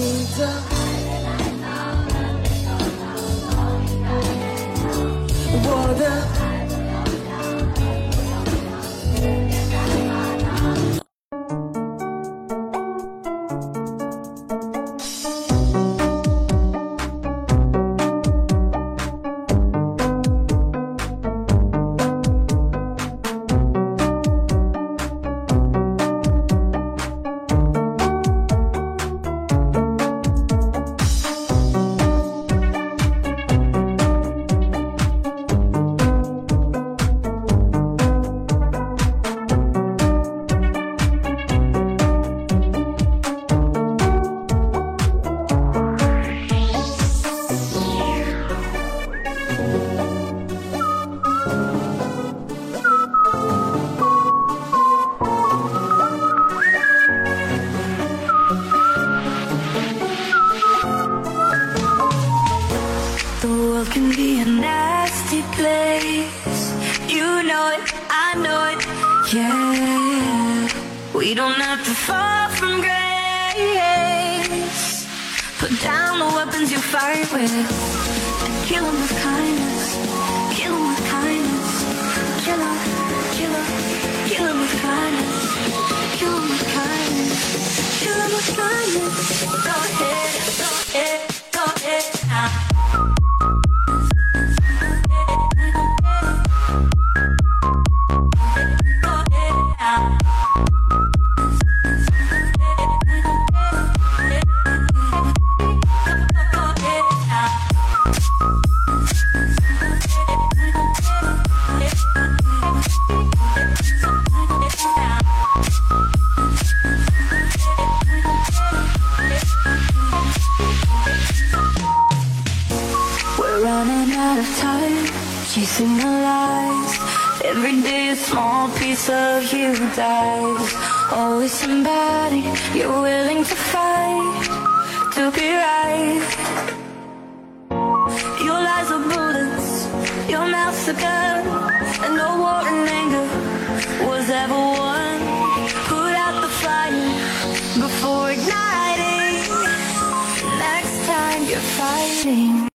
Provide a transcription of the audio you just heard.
你的。World can be a nasty place. You know it, I know it, yeah. We don't have to fall from grace. Put down the weapons you fight with and kill 'em with kindness. Kill 'em with kindness. Kill 'em, kill 'em, kill 'em with kindness. Kill 'em with kindness. Kill 'em with kindness. Go ahead, We're running out of time, chasing the lies. Every day a small piece of you dies. Always somebody you're willing to fight to be right. Your lies are bullets, your mouth's a gun, and no war and anger was ever won. Put out the fire before igniting. Next time you're fighting.